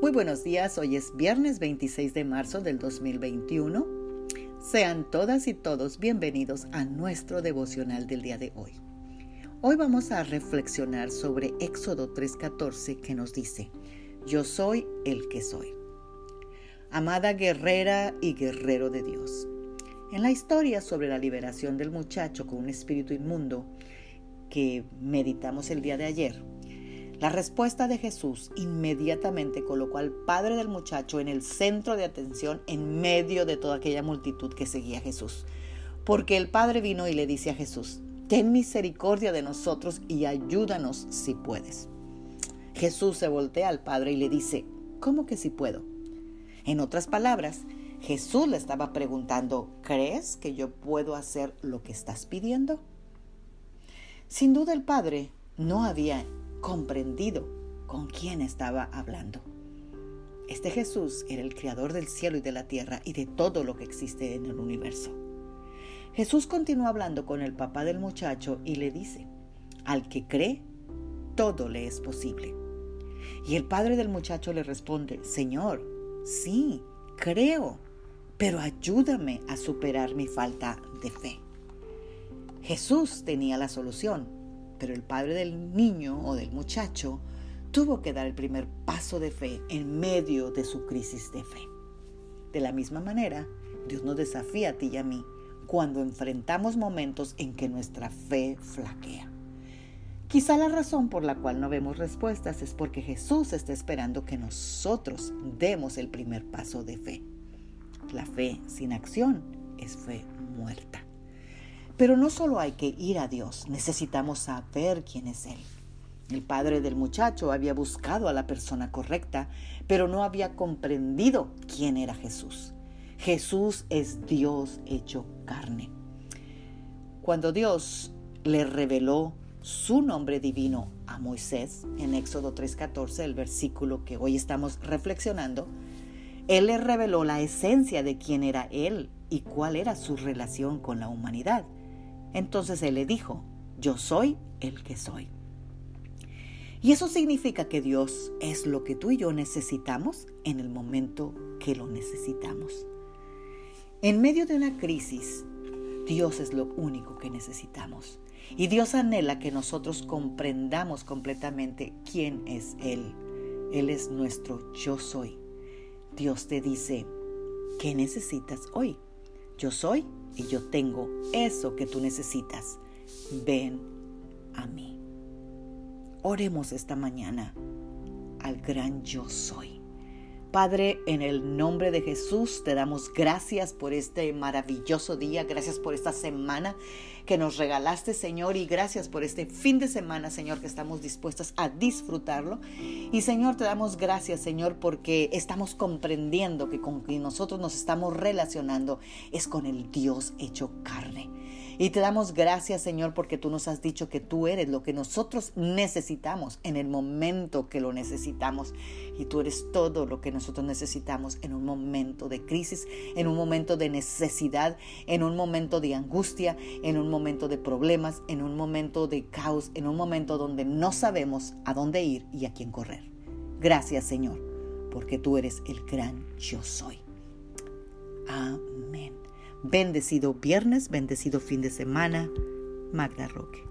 Muy buenos días, hoy es viernes 26 de marzo del 2021. Sean todas y todos bienvenidos a nuestro devocional del día de hoy. Hoy vamos a reflexionar sobre Éxodo 3:14 que nos dice, Yo soy el que soy. Amada guerrera y guerrero de Dios. En la historia sobre la liberación del muchacho con un espíritu inmundo que meditamos el día de ayer, la respuesta de Jesús inmediatamente colocó al padre del muchacho en el centro de atención en medio de toda aquella multitud que seguía a Jesús. Porque el padre vino y le dice a Jesús, ten misericordia de nosotros y ayúdanos si puedes. Jesús se voltea al padre y le dice, ¿cómo que si puedo? En otras palabras, Jesús le estaba preguntando, ¿crees que yo puedo hacer lo que estás pidiendo? Sin duda el padre no había comprendido con quién estaba hablando. Este Jesús era el creador del cielo y de la tierra y de todo lo que existe en el universo. Jesús continúa hablando con el papá del muchacho y le dice, al que cree, todo le es posible. Y el padre del muchacho le responde, Señor, sí, creo, pero ayúdame a superar mi falta de fe. Jesús tenía la solución pero el padre del niño o del muchacho tuvo que dar el primer paso de fe en medio de su crisis de fe. De la misma manera, Dios nos desafía a ti y a mí cuando enfrentamos momentos en que nuestra fe flaquea. Quizá la razón por la cual no vemos respuestas es porque Jesús está esperando que nosotros demos el primer paso de fe. La fe sin acción es fe muerta. Pero no solo hay que ir a Dios, necesitamos saber quién es Él. El padre del muchacho había buscado a la persona correcta, pero no había comprendido quién era Jesús. Jesús es Dios hecho carne. Cuando Dios le reveló su nombre divino a Moisés en Éxodo 3:14, el versículo que hoy estamos reflexionando, Él le reveló la esencia de quién era Él y cuál era su relación con la humanidad. Entonces él le dijo, yo soy el que soy. Y eso significa que Dios es lo que tú y yo necesitamos en el momento que lo necesitamos. En medio de una crisis, Dios es lo único que necesitamos. Y Dios anhela que nosotros comprendamos completamente quién es Él. Él es nuestro yo soy. Dios te dice, ¿qué necesitas hoy? Yo soy y yo tengo eso que tú necesitas. Ven a mí. Oremos esta mañana al gran yo soy. Padre, en el nombre de Jesús te damos gracias por este maravilloso día, gracias por esta semana que nos regalaste, Señor, y gracias por este fin de semana, Señor, que estamos dispuestos a disfrutarlo. Y Señor, te damos gracias, Señor, porque estamos comprendiendo que con quien nosotros nos estamos relacionando es con el Dios hecho carne. Y te damos gracias, Señor, porque tú nos has dicho que tú eres lo que nosotros necesitamos en el momento que lo necesitamos. Y tú eres todo lo que nosotros necesitamos en un momento de crisis, en un momento de necesidad, en un momento de angustia, en un momento de problemas, en un momento de caos, en un momento donde no sabemos a dónde ir y a quién correr. Gracias, Señor, porque tú eres el gran yo soy. Amén. Bendecido viernes, bendecido fin de semana. Magda Roque.